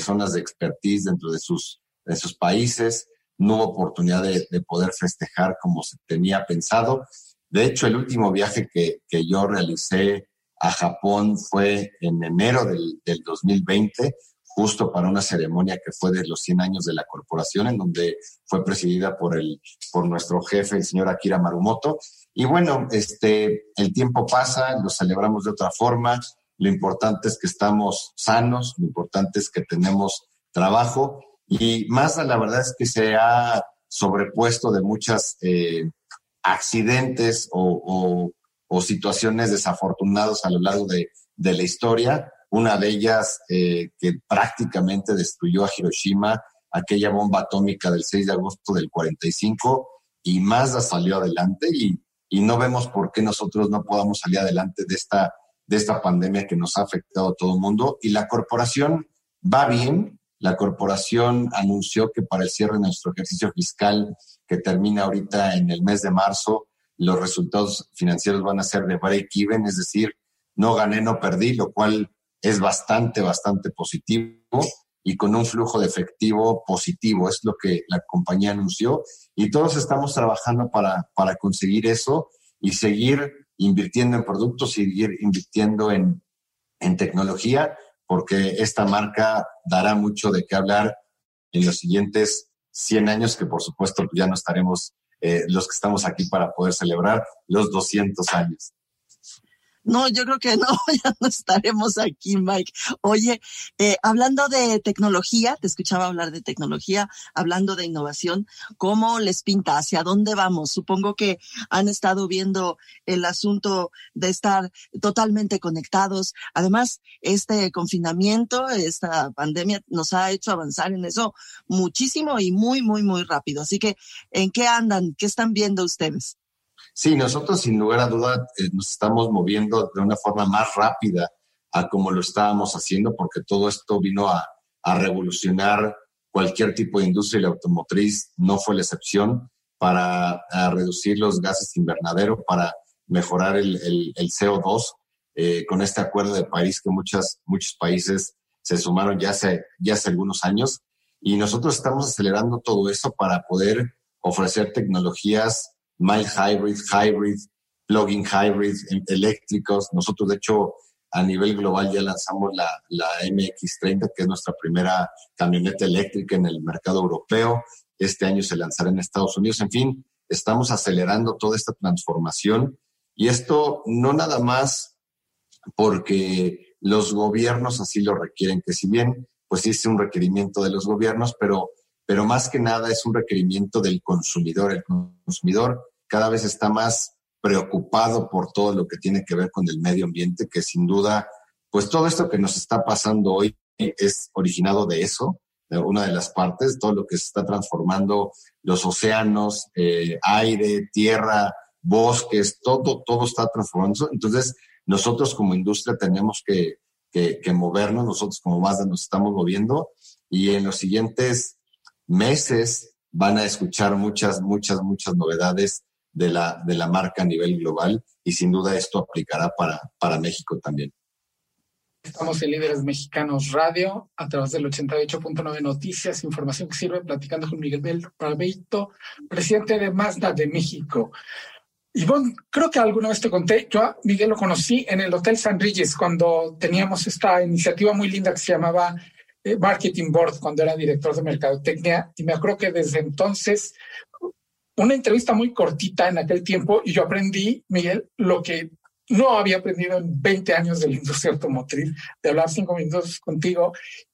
Speaker 6: zonas de expertise, dentro de sus, de sus países no hubo oportunidad de, poder festejar como se tenía pensado. De hecho, el último viaje que, yo realicé a Japón fue en enero del, 2020, justo para una ceremonia que fue de los 100 años de la corporación, en donde fue presidida por, el, por nuestro jefe, el señor Akira Marumoto. Y bueno, este, el tiempo pasa, lo celebramos de otra forma. Lo importante es que estamos sanos, lo importante es que tenemos trabajo y más la verdad es que se ha sobrepuesto de muchos eh, accidentes o, situaciones desafortunadas a lo largo de, la historia. Una de ellas eh, que prácticamente destruyó a Hiroshima, aquella bomba atómica del 6 de agosto del 45, y Mazda salió adelante y, no vemos por qué nosotros no podamos salir adelante de esta, de esta pandemia que nos ha afectado a todo el mundo. Y la corporación va bien, la corporación anunció que para el cierre de nuestro ejercicio fiscal, que termina ahorita en el mes de marzo, los resultados financieros van a ser de break-even, es decir, no gané, no perdí, lo cual es bastante, bastante positivo y con un flujo de efectivo positivo, es lo que la compañía anunció. Y todos estamos trabajando para, para conseguir eso y seguir invirtiendo en productos, seguir invirtiendo en, en tecnología porque esta marca dará mucho de qué hablar en los siguientes 100 años, que por supuesto ya no estaremos eh, los que estamos aquí para poder celebrar los 200 años.
Speaker 1: No, yo creo que no, ya no estaremos aquí, Mike. Oye, eh, hablando de tecnología, te escuchaba hablar de tecnología, hablando de innovación, ¿cómo les pinta? ¿Hacia dónde vamos? Supongo que han estado viendo el asunto de estar totalmente conectados. Además, este confinamiento, esta pandemia nos ha hecho avanzar en eso muchísimo y muy, muy, muy rápido. Así que, ¿en qué andan? ¿Qué están viendo ustedes?
Speaker 6: Sí, nosotros sin lugar a duda eh, nos estamos moviendo de una forma más rápida a como lo estábamos haciendo, porque todo esto vino a, revolucionar cualquier tipo de industria y la automotriz no fue la excepción para reducir los gases invernadero, para mejorar el, CO2 eh, con este acuerdo de París que muchas, muchos países se sumaron ya hace, ya hace algunos años. Y nosotros estamos acelerando todo eso para poder ofrecer tecnologías mild hybrid, hybrid, plug-in hybrid, eléctricos. Nosotros, de hecho, a nivel global ya lanzamos la, la MX30, que es nuestra primera camioneta eléctrica en el mercado europeo. Este año se lanzará en Estados Unidos. En fin, estamos acelerando toda esta transformación y esto no nada más porque los gobiernos así lo requieren, que si bien, pues sí es un requerimiento de los gobiernos, pero, pero más que nada es un requerimiento del consumidor. El consumidor cada vez está más preocupado por todo lo que tiene que ver con el medio ambiente, que sin duda, pues todo esto que nos está pasando hoy es originado de eso, de una de las partes, todo lo que se está transformando, los océanos, eh, aire, tierra, bosques, todo, todo está transformando. Entonces, nosotros como industria tenemos que, que, movernos, nosotros como Mazda nos estamos moviendo y en los siguientes meses van a escuchar muchas, muchas, muchas novedades de la, de la marca a nivel global y sin duda esto aplicará para, para México también.
Speaker 2: Estamos en Líderes Mexicanos Radio a través del 88.9 Noticias, información que sirve, platicando con Miguel Barbeito, presidente de Mazda de México. Bueno, creo que alguna vez te conté, yo a Miguel lo conocí en el Hotel San Regis cuando teníamos esta iniciativa muy linda que se llamaba eh, Marketing Board, cuando era director de Mercadotecnia, y me acuerdo que desde entonces, una entrevista muy cortita en aquel tiempo, y yo aprendí, Miguel, lo que no había aprendido en 20 años de la industria automotriz, de hablar cinco minutos contigo.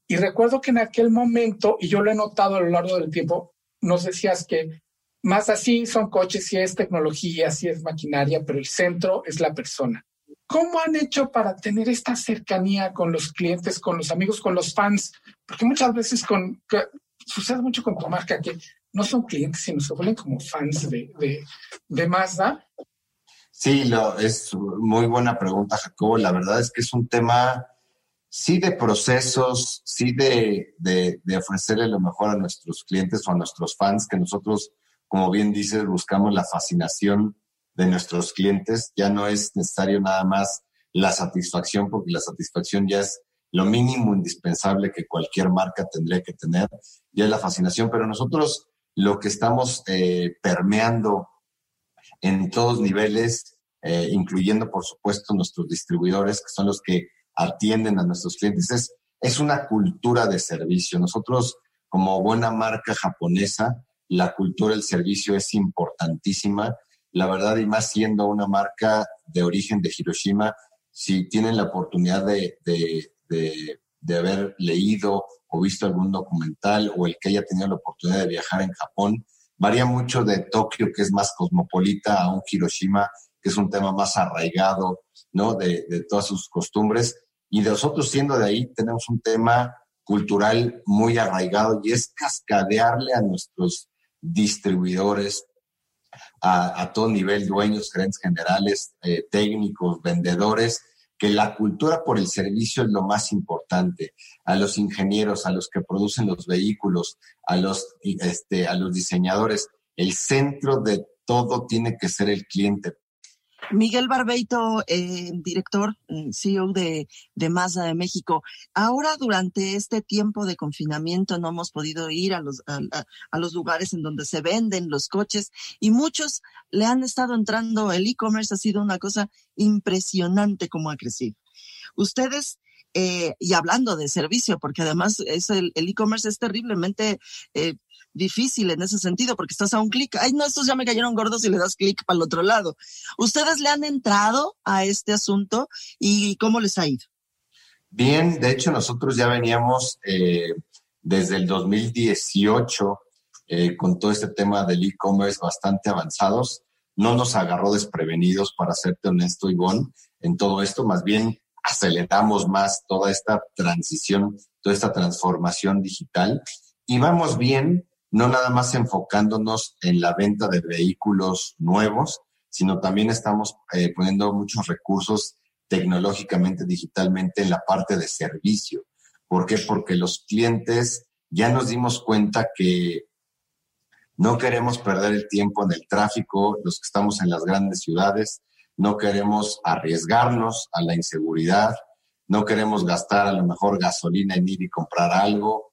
Speaker 2: Y recuerdo que en aquel momento, y yo lo he notado a lo largo del tiempo, nos decías que más así son coches, sí es tecnología, sí es maquinaria, pero el centro es la persona. ¿Cómo han hecho para tener esta cercanía con los clientes, con los amigos, con los fans? Porque muchas veces con, sucede mucho con tu marca que no son clientes, sino se vuelven como fans de, de, de Mazda.
Speaker 6: Sí, lo, es muy buena pregunta, Jacobo. La verdad es que es un tema, sí de procesos, sí de, de, de ofrecerle lo mejor a nuestros clientes o a nuestros fans, que nosotros como bien dices, buscamos la fascinación de nuestros clientes. Ya no es necesario nada más la satisfacción, porque la satisfacción ya es lo mínimo indispensable que cualquier marca tendría que tener, ya es la fascinación, pero nosotros lo que estamos eh, permeando en todos niveles, eh, incluyendo por supuesto nuestros distribuidores, que son los que atienden a nuestros clientes, es, es una cultura de servicio. Nosotros, como buena marca japonesa, la cultura del servicio es importantísima. La verdad, y más siendo una marca de origen de Hiroshima, si tienen la oportunidad de, de, haber leído o visto algún documental o el que haya tenido la oportunidad de viajar en Japón, varía mucho de Tokio, que es más cosmopolita, a un Hiroshima, que es un tema más arraigado, ¿no? De, de todas sus costumbres. Y nosotros siendo de ahí, tenemos un tema cultural muy arraigado y es cascadearle a nuestros distribuidores, a, todo nivel, dueños, gerentes generales, eh, técnicos, vendedores, que la cultura por el servicio es lo más importante. A los ingenieros, a los que producen los vehículos, a los, este, a los diseñadores, el centro de todo tiene que ser el cliente.
Speaker 1: Miguel Barbeito, eh, director, eh, CEO de, de Mazda de México. Ahora, durante este tiempo de confinamiento, no hemos podido ir a los, a, los lugares en donde se venden los coches y muchos le han estado entrando. El e-commerce ha sido una cosa impresionante como ha crecido. Ustedes eh, y hablando de servicio, porque además es el e-commerce es terriblemente eh, difícil en ese sentido, porque estás a un clic. Ay, no, estos ya me cayeron gordos y le das clic para el otro lado. ¿Ustedes le han entrado a este asunto y cómo les ha ido?
Speaker 6: Bien, de hecho nosotros ya veníamos eh, desde el 2018 eh, con todo este tema del e-commerce bastante avanzados. No nos agarró desprevenidos, para serte honesto, Ivonne, en todo esto. Más bien aceleramos más toda esta transición, toda esta transformación digital. Y vamos bien, no nada más enfocándonos en la venta de vehículos nuevos, sino también estamos eh, poniendo muchos recursos tecnológicamente, digitalmente en la parte de servicio. ¿Por qué? Porque los clientes ya nos dimos cuenta que no queremos perder el tiempo en el tráfico, los que estamos en las grandes ciudades, no queremos arriesgarnos a la inseguridad, no queremos gastar a lo mejor gasolina en ir y comprar algo,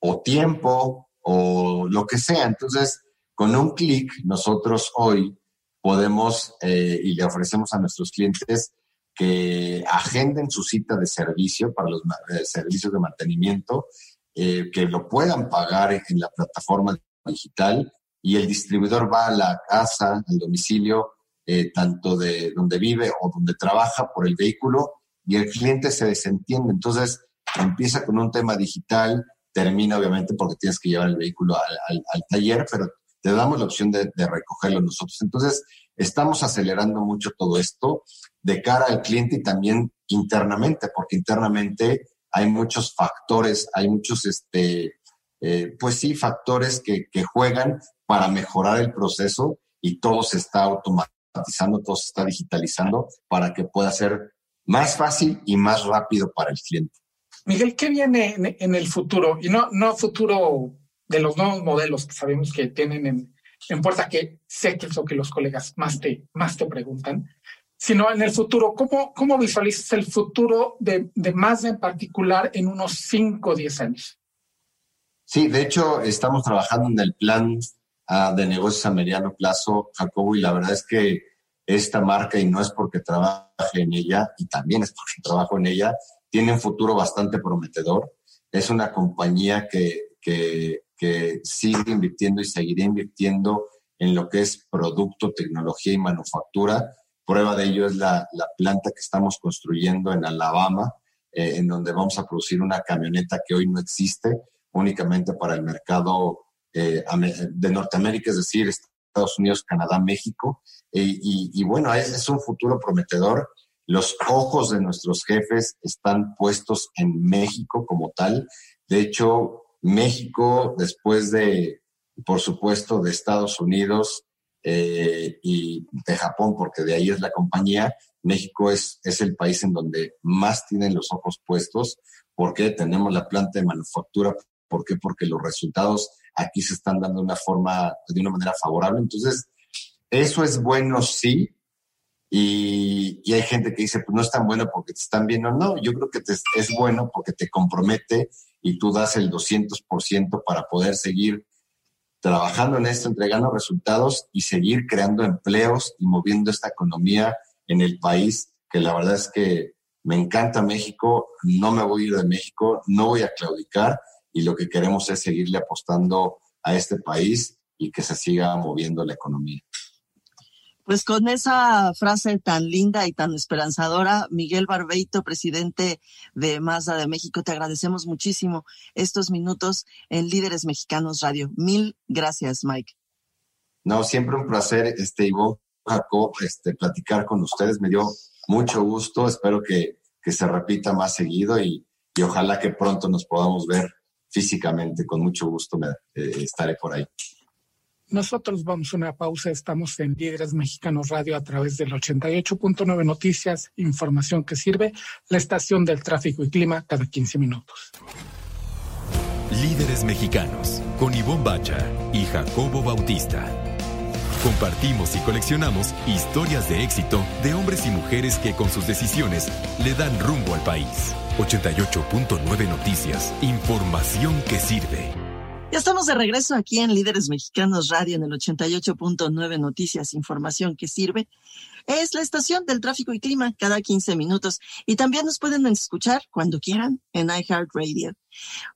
Speaker 6: o tiempo, o lo que sea. Entonces, con un clic, nosotros hoy podemos eh, y le ofrecemos a nuestros clientes que agenden su cita de servicio para los eh, servicios de mantenimiento, eh, que lo puedan pagar en la plataforma digital y el distribuidor va a la casa, al domicilio, tanto de donde vive o donde trabaja por el vehículo y el cliente se desentiende. Entonces empieza con un tema digital, termina obviamente porque tienes que llevar el vehículo al, taller, pero te damos la opción de, de, recogerlo nosotros. Entonces, estamos acelerando mucho todo esto de cara al cliente y también internamente, porque internamente hay muchos factores, hay muchos, este, eh, pues sí, factores que, que juegan para mejorar el proceso y todo se está automatizando, todo se está digitalizando para que pueda ser más fácil y más rápido para el cliente.
Speaker 2: Miguel, ¿qué viene en, el futuro? Y no, no futuro de los nuevos modelos que sabemos que tienen en, en puerta, que sé que es lo que los colegas más te, más te preguntan, sino en el futuro. ¿Cómo, cómo visualizas el futuro de, de Mazda en particular en unos 5 o 10 años?
Speaker 6: Sí, de hecho, estamos trabajando en el plan de negocios a mediano plazo, Jacobo, y la verdad es que esta marca, y no es porque trabaje en ella, y también es porque trabajo en ella, tiene un futuro bastante prometedor. Es una compañía que, que, que sigue invirtiendo y seguirá invirtiendo en lo que es producto, tecnología y manufactura. Prueba de ello es la, la planta que estamos construyendo en Alabama, eh, en donde vamos a producir una camioneta que hoy no existe, únicamente para el mercado eh, de Norteamérica, es decir, Estados Unidos, Canadá, México. y, y, bueno, es, es, un futuro prometedor. Los ojos de nuestros jefes están puestos en México como tal. De hecho, México, después de, por supuesto, de Estados Unidos eh, y de Japón, porque de ahí es la compañía, México es, es el país en donde más tienen los ojos puestos, porque tenemos la planta de manufactura, ¿por qué? Porque los resultados aquí se están dando de una forma, de una manera favorable. Entonces, eso es bueno, sí, y, hay gente que dice, pues no es tan bueno porque te están viendo. No, yo creo que es bueno porque te compromete y tú das el 200% para poder seguir trabajando en esto, entregando resultados y seguir creando empleos y moviendo esta economía en el país, que la verdad es que me encanta México, no me voy a ir de México, no voy a claudicar y lo que queremos es seguirle apostando a este país y que se siga moviendo la economía.
Speaker 1: Pues con esa frase tan linda y tan esperanzadora, Miguel Barbeito, presidente de Mazda de México, te agradecemos muchísimo estos minutos en Líderes Mexicanos Radio. Mil gracias, Mike.
Speaker 6: No, siempre un placer, este, Ivo, Jacob, este, platicar con ustedes. Me dio mucho gusto. Espero que, que se repita más seguido y, y, ojalá que pronto nos podamos ver físicamente. Con mucho gusto me, eh, estaré por ahí.
Speaker 2: Nosotros vamos a una pausa. Estamos en Líderes Mexicanos Radio a través del 88.9 Noticias, información que sirve, la estación del tráfico y clima cada 15 minutos.
Speaker 3: Líderes Mexicanos con Ivonne Bacha y Jacobo Bautista. Compartimos y coleccionamos historias de éxito de hombres y mujeres que con sus decisiones le dan rumbo al país. 88.9 Noticias, información que sirve.
Speaker 1: Ya estamos de regreso aquí en Líderes Mexicanos Radio en el 88.9 Noticias, información que sirve. Es la estación del tráfico y clima cada 15 minutos y también nos pueden escuchar cuando quieran en iHeartRadio.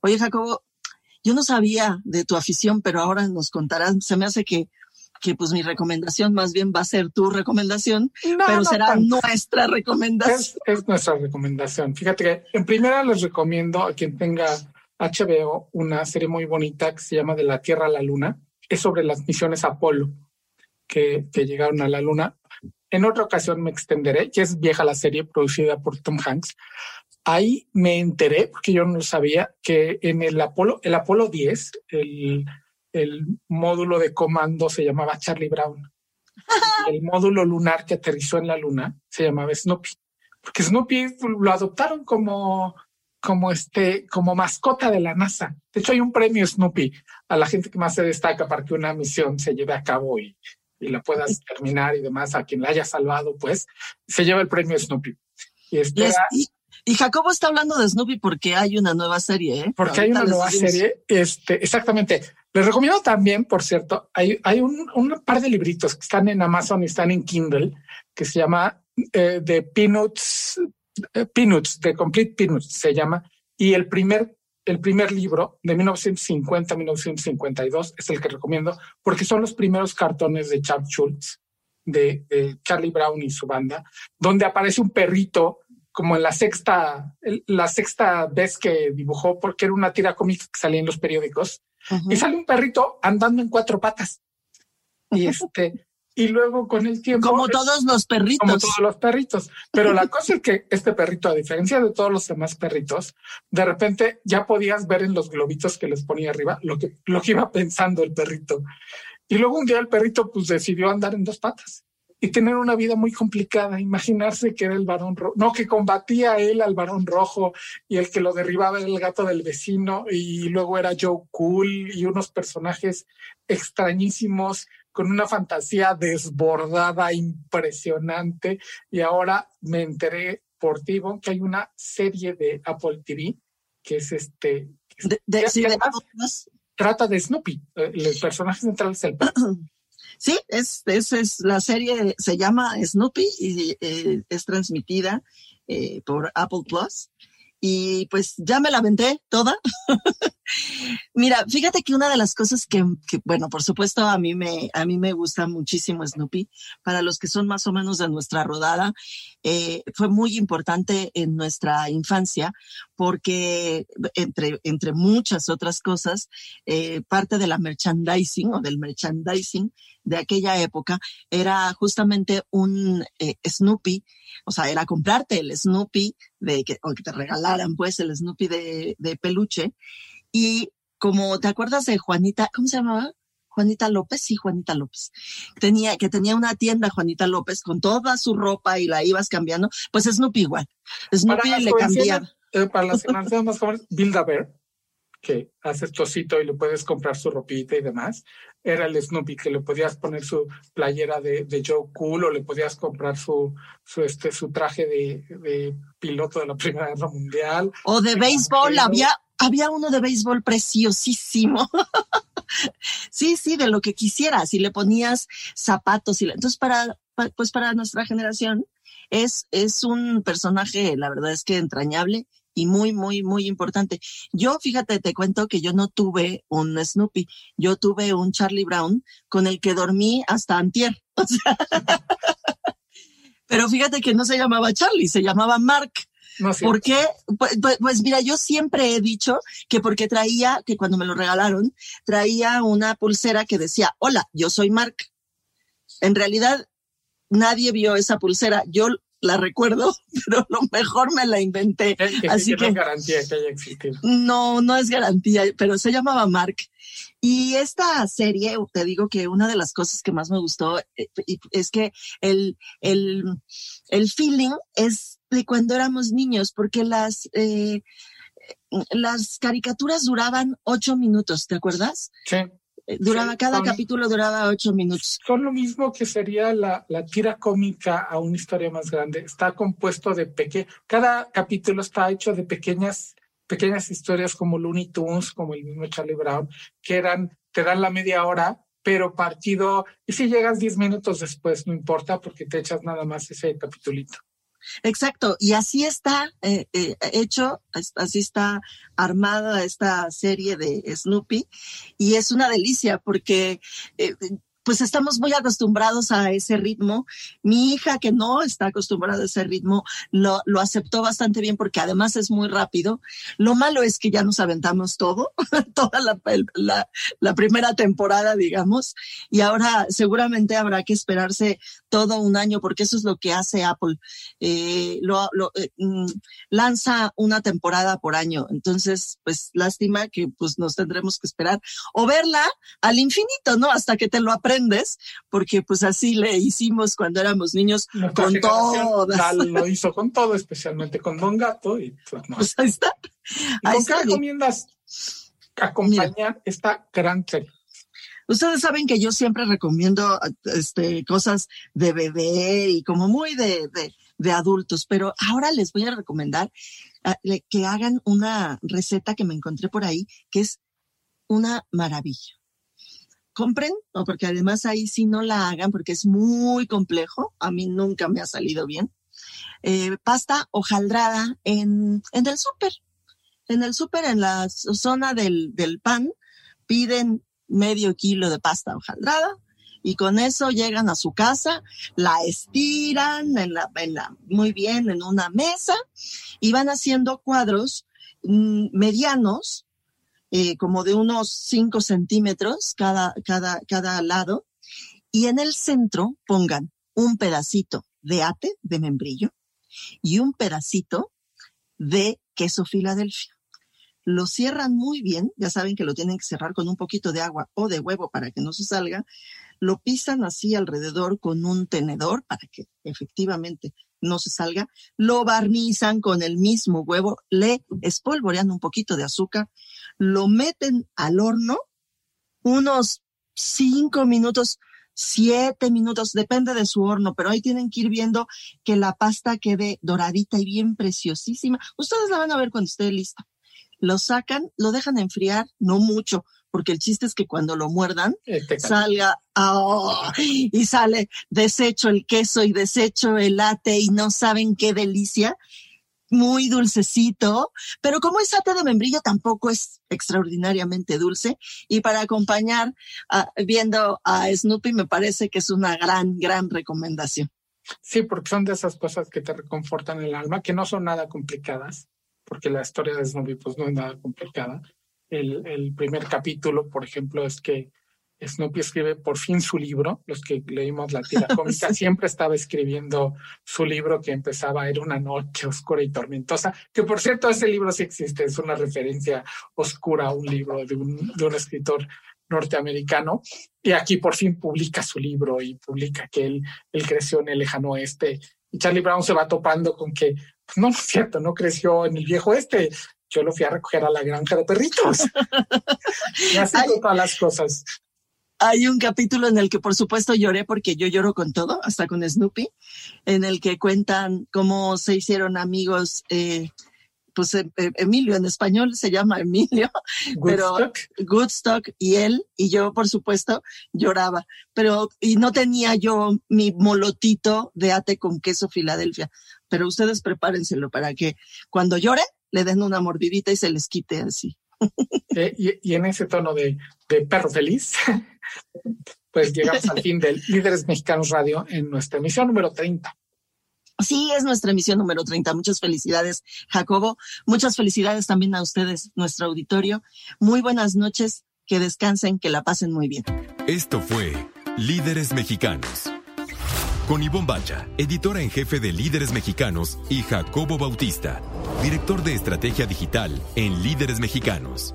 Speaker 1: Oye, Jacobo, yo no sabía de tu afición, pero ahora nos contarás. Se me hace que que pues mi recomendación más bien va a ser tu recomendación, pero será nuestra recomendación.
Speaker 2: Es, es, nuestra recomendación. Fíjate que en primera les recomiendo a quien tenga HBO una serie muy bonita que se llama De la Tierra a la Luna. Es sobre las misiones Apolo que, que llegaron a la Luna. En otra ocasión me extenderé, ya es vieja la serie producida por Tom Hanks. Ahí me enteré, porque yo no lo sabía, que en el Apolo, el Apolo 10, el, el módulo de comando se llamaba Charlie Brown. el módulo lunar que aterrizó en la Luna se llamaba Snoopy. Porque Snoopy lo adoptaron como como este, como mascota de la NASA. De hecho, hay un premio Snoopy a la gente que más se destaca para que una misión se lleve a cabo y, y la puedas terminar y demás. A quien la haya salvado, pues, se lleva el premio Snoopy.
Speaker 1: Y, y, Jacobo está hablando de Snoopy porque hay una nueva serie, ¿eh?
Speaker 2: Porque hay una nueva serie, este, exactamente. Les recomiendo también, por cierto, hay, hay un, par de libritos que están en Amazon y están en Kindle que se llama eh, The Peanuts eh, The Complete Peanuts se llama, y el primer, el primer libro de 1950-1952 es el que recomiendo porque son los primeros cartones de Charles Schultz, de, Charlie Brown y su banda, donde aparece un perrito como en la sexta, la sexta vez que dibujó, porque era una tira cómica que salía en los periódicos, y sale un perrito andando en cuatro patas. Y este, y luego con el tiempo.
Speaker 1: Como todos los perritos.
Speaker 2: Como todos los perritos. Pero la cosa es que este perrito, a diferencia de todos los demás perritos, de repente ya podías ver en los globitos que les ponía arriba lo que, lo que iba pensando el perrito. Y luego un día el perrito pues decidió andar en dos patas y tener una vida muy complicada. Imaginarse que era el varón rojo, no, que combatía él al varón rojo y el que lo derribaba era el gato del vecino y luego era Joe Cool y unos personajes extrañísimos con una fantasía desbordada, impresionante. Y ahora me enteré por ti, que hay una serie de Apple TV que es este. trata de Snoopy. Eh, el personaje central es el
Speaker 1: Sí, es, es, es, la serie, se llama Snoopy y eh, es transmitida eh, por Apple Plus. Y pues ya me la aventé toda. Mira, fíjate que una de las cosas que, bueno, por supuesto a mí me, a mí me gusta muchísimo Snoopy. Para los que son más o menos de nuestra rodada, eh, fue muy importante en nuestra infancia porque entre, entre muchas otras cosas, eh, parte de la merchandising o del merchandising de aquella época era justamente un eh, Snoopy, o sea, era comprarte el Snoopy de que, o que te regalaran pues el Snoopy de peluche y como, ¿te acuerdas de Juanita? ¿Cómo se llamaba? Juanita López, sí, Juanita López. Tenía, que tenía una tienda, Juanita López, con toda su ropa y la ibas cambiando. Pues Snoopy igual. Snoopy le cambiaba.
Speaker 2: Eh, para las generaciones más jóvenes, Build a Bear, que haces chocito y le puedes comprar su ropita y demás. Era el Snoopy que le podías poner su playera de, de Joe Cool o le podías comprar su, su, este, su traje de, de piloto de la Primera Guerra Mundial.
Speaker 1: O de béisbol, había había uno de béisbol preciosísimo. sí, sí, de lo que quisieras. Y le ponías zapatos. Y entonces, para, pues para nuestra generación, es, es un personaje, la verdad es que entrañable y muy, muy, muy importante. Yo, fíjate, te cuento que yo no tuve un Snoopy, yo tuve un Charlie Brown con el que dormí hasta antier. pero fíjate que no se llamaba Charlie, se llamaba Mark. No, ¿Por qué? Pues, pues, pues, mira, yo siempre he dicho que porque traía, que cuando me lo regalaron, traía una pulsera que decía, hola, yo soy Mark. En realidad, nadie vio esa pulsera. Yo la recuerdo, pero lo mejor me la inventé. Así que,
Speaker 2: no es garantía que haya existido.
Speaker 1: No, no es garantía, pero se llamaba Mark. Y esta serie, te digo que una de las cosas que más me gustó eh, es que el, el, el feeling es de cuando éramos niños, porque las, eh, las caricaturas duraban ocho minutos, ¿te acuerdas?
Speaker 2: Sí.
Speaker 1: Eh, duraba, cada capítulo duraba ocho minutos.
Speaker 2: Son lo mismo que sería la, la tira cómica a una historia más grande. Está compuesto de pequeños, cada capítulo está hecho de pequeñas, pequeñas historias como Looney Tunes, como el mismo Charlie Brown, que eran, te dan la media hora, pero partido, y si llegas diez minutos después, no importa porque te echas nada más ese capitulito.
Speaker 1: Exacto, y así está eh, eh, hecho, así está armada esta serie de Snoopy y es una delicia porque eh, pues estamos muy acostumbrados a ese ritmo. Mi hija, que no está acostumbrada a ese ritmo, lo, lo aceptó bastante bien porque además es muy rápido. Lo malo es que ya nos aventamos todo, toda la, la, la primera temporada, digamos, y ahora seguramente habrá que esperarse todo un año porque eso es lo que hace Apple. Eh, lo, lo eh, mm, lanza una temporada por año. Entonces, pues lástima que pues nos tendremos que esperar o verla al infinito, ¿no? Hasta que te lo aprendas porque pues así le hicimos cuando éramos niños con todo.
Speaker 2: Lo hizo con todo, especialmente con Don Gato y pues,
Speaker 1: pues ahí está.
Speaker 2: ¿Y qué recomiendas acompañar esta gran serie?
Speaker 1: Ustedes saben que yo siempre recomiendo este, cosas de beber y como muy de, de, de adultos, pero ahora les voy a recomendar ah, que hagan una receta que me encontré por ahí, que es una maravilla compren, o porque además ahí sí no la hagan porque es muy complejo, a mí nunca me ha salido bien. Eh, pasta hojaldrada en, en el súper. En el súper, en la zona del, del pan, piden medio kilo de pasta hojaldrada Y con eso llegan a su casa, la estiran en la, en la, muy bien en una mesa y van haciendo cuadros mm, medianos, eh, como de unos 5 centímetros cada, cada, cada lado. Y en el centro pongan un pedacito de ate, de membrillo, y un pedacito de queso Filadelfia. Lo cierran muy bien, ya saben que lo tienen que cerrar con un poquito de agua o de huevo para que no se salga. Lo pisan así alrededor con un tenedor para que efectivamente no se salga. Lo barnizan con el mismo huevo, le espolvorean un poquito de azúcar, lo meten al horno unos cinco minutos siete minutos, depende de su horno, pero ahí tienen que ir viendo que la pasta quede doradita y bien preciosísima. Ustedes la van a ver cuando esté lista. Lo sacan, lo dejan enfriar, no mucho, porque el chiste es que cuando lo muerdan, este salga oh, y sale deshecho el queso y deshecho el latte y no saben qué delicia muy dulcecito, pero como es ate de membrillo tampoco es extraordinariamente dulce y para acompañar viendo a Snoopy me parece que es una gran, gran recomendación.
Speaker 2: Sí, porque son de esas cosas que te reconfortan el alma, que no son nada complicadas, porque la historia de Snoopy pues no es nada complicada. El, el primer capítulo, por ejemplo, es que Snoopy escribe por fin su libro. Los que leímos la tira cómica siempre estaba escribiendo su libro que empezaba, era una noche oscura y tormentosa, que por cierto ese libro sí existe, es una referencia oscura a un libro de un, de un escritor norteamericano. Y aquí por fin publica su libro y publica que él, él creció en el lejano oeste. Y Charlie Brown se va topando con que, pues no, no es cierto, no creció en el viejo oeste. Yo lo fui a recoger a la granja de perritos. y así todas las cosas.
Speaker 1: Hay un capítulo en el que por supuesto lloré porque yo lloro con todo, hasta con Snoopy, en el que cuentan cómo se hicieron amigos. Eh, pues eh, eh, Emilio en español se llama Emilio, pero Goodstock y él y yo por supuesto lloraba, pero y no tenía yo mi molotito de ate con queso Filadelfia, pero ustedes prepárenselo para que cuando llore le den una mordidita y se les quite así.
Speaker 2: y, en ese tono de, de perro feliz, pues llegamos al fin del Líderes Mexicanos Radio en nuestra emisión número 30.
Speaker 1: Sí, es nuestra emisión número 30. Muchas felicidades, Jacobo. Muchas felicidades también a ustedes, nuestro auditorio. Muy buenas noches, que descansen, que la pasen muy bien.
Speaker 3: Esto fue Líderes Mexicanos. Con Ivonne Bacha, editora en jefe de Líderes Mexicanos, y Jacobo Bautista, director de Estrategia Digital en Líderes Mexicanos.